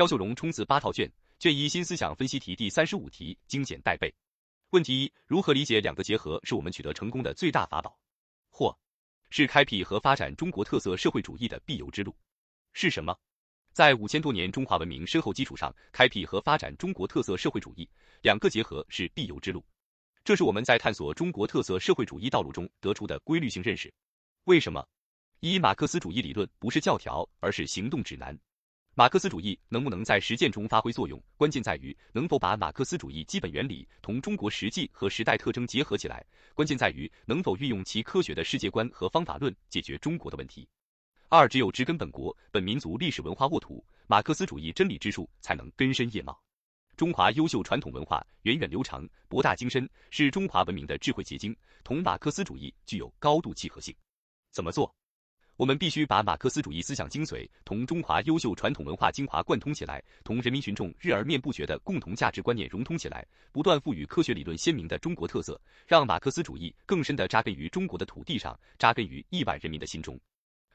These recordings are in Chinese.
肖秀荣冲刺八套卷，卷一新思想分析题第三十五题精简带背。问题一：如何理解两个结合是我们取得成功的最大法宝？或是开辟和发展中国特色社会主义的必由之路？是什么？在五千多年中华文明深厚基础上，开辟和发展中国特色社会主义，两个结合是必由之路。这是我们在探索中国特色社会主义道路中得出的规律性认识。为什么？一、马克思主义理论不是教条，而是行动指南。马克思主义能不能在实践中发挥作用，关键在于能否把马克思主义基本原理同中国实际和时代特征结合起来，关键在于能否运用其科学的世界观和方法论解决中国的问题。二、只有植根本国、本民族历史文化沃土，马克思主义真理之树才能根深叶茂。中华优秀传统文化源远流长、博大精深，是中华文明的智慧结晶，同马克思主义具有高度契合性。怎么做？我们必须把马克思主义思想精髓同中华优秀传统文化精华贯通起来，同人民群众日而面不绝的共同价值观念融通起来，不断赋予科学理论鲜明的中国特色，让马克思主义更深地扎根于中国的土地上，扎根于亿万人民的心中。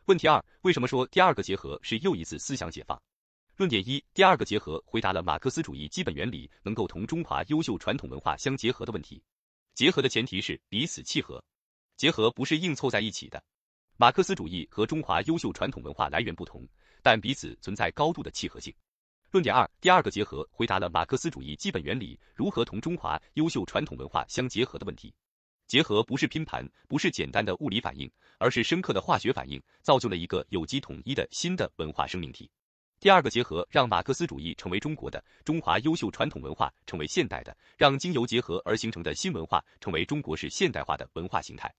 问题二：为什么说第二个结合是又一次思想解放？论点一：第二个结合回答了马克思主义基本原理能够同中华优秀传统文化相结合的问题。结合的前提是彼此契合，结合不是硬凑在一起的。马克思主义和中华优秀传统文化来源不同，但彼此存在高度的契合性。论点二：第二个结合回答了马克思主义基本原理如何同中华优秀传统文化相结合的问题。结合不是拼盘，不是简单的物理反应，而是深刻的化学反应，造就了一个有机统一的新的文化生命体。第二个结合让马克思主义成为中国的，中华优秀传统文化成为现代的，让经由结合而形成的新文化成为中国式现代化的文化形态。